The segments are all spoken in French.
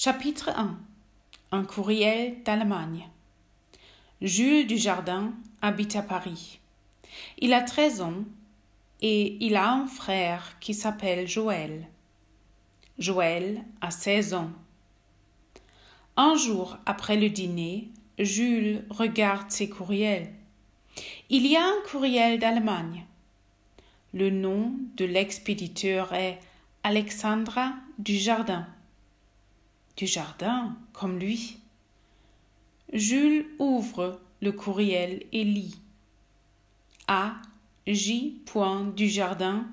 Chapitre 1 Un courriel d'Allemagne Jules Dujardin habite à Paris. Il a 13 ans et il a un frère qui s'appelle Joël. Joël a 16 ans. Un jour après le dîner, Jules regarde ses courriels. Il y a un courriel d'Allemagne. Le nom de l'expéditeur est Alexandra Dujardin. Dujardin, comme lui. Jules ouvre le courriel et lit. A. J. Dujardin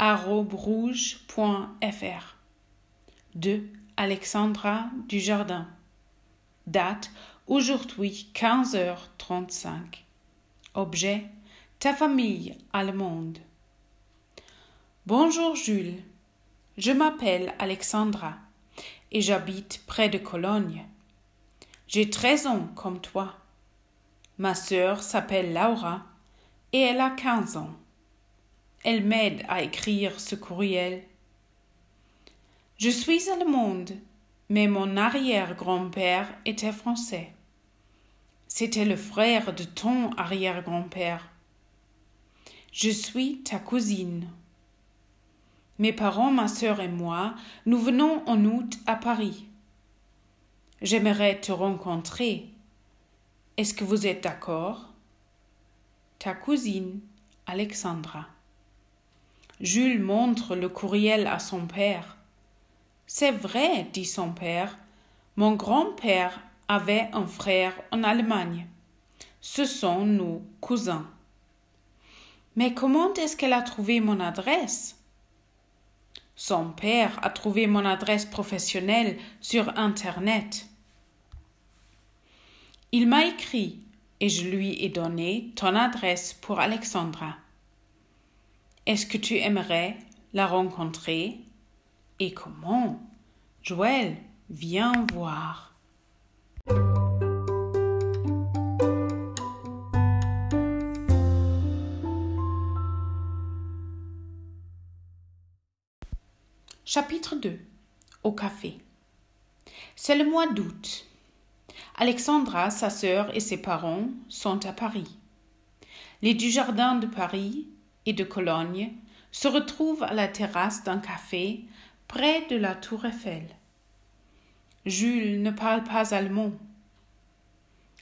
rouge.fr de Alexandra Dujardin. Date aujourd'hui 15h35. Objet ta famille allemande. Bonjour Jules. Je m'appelle Alexandra et j'habite près de Cologne. J'ai treize ans comme toi. Ma sœur s'appelle Laura et elle a quinze ans. Elle m'aide à écrire ce courriel. Je suis allemande, mais mon arrière-grand-père était français. C'était le frère de ton arrière-grand-père. Je suis ta cousine. Mes parents, ma sœur et moi, nous venons en août à Paris. J'aimerais te rencontrer. Est-ce que vous êtes d'accord? Ta cousine, Alexandra. Jules montre le courriel à son père. C'est vrai, dit son père. Mon grand-père avait un frère en Allemagne. Ce sont nos cousins. Mais comment est-ce qu'elle a trouvé mon adresse? Son père a trouvé mon adresse professionnelle sur Internet. Il m'a écrit et je lui ai donné ton adresse pour Alexandra. Est-ce que tu aimerais la rencontrer? Et comment? Joël, viens voir. Chapitre 2 Au café. C'est le mois d'août. Alexandra, sa sœur et ses parents sont à Paris. Les Dujardin de Paris et de Cologne se retrouvent à la terrasse d'un café près de la tour Eiffel. Jules ne parle pas allemand.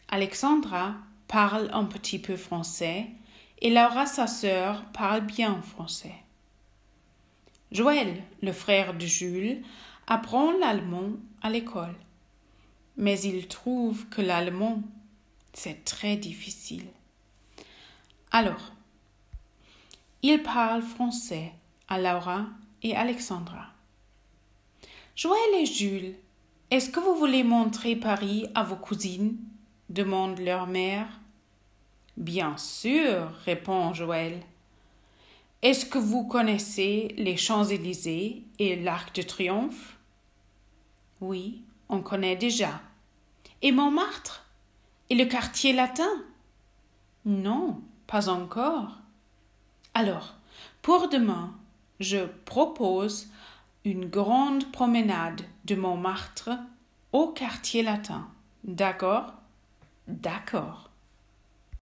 Alexandra parle un petit peu français et Laura, sa sœur, parle bien français. Joël, le frère de Jules, apprend l'allemand à l'école, mais il trouve que l'allemand, c'est très difficile. Alors, il parle français à Laura et Alexandra. Joël et Jules, est-ce que vous voulez montrer Paris à vos cousines? demande leur mère. Bien sûr, répond Joël. Est-ce que vous connaissez les Champs-Élysées et l'Arc de Triomphe? Oui, on connaît déjà. Et Montmartre? Et le quartier latin? Non, pas encore. Alors, pour demain, je propose une grande promenade de Montmartre au quartier latin. D'accord? D'accord.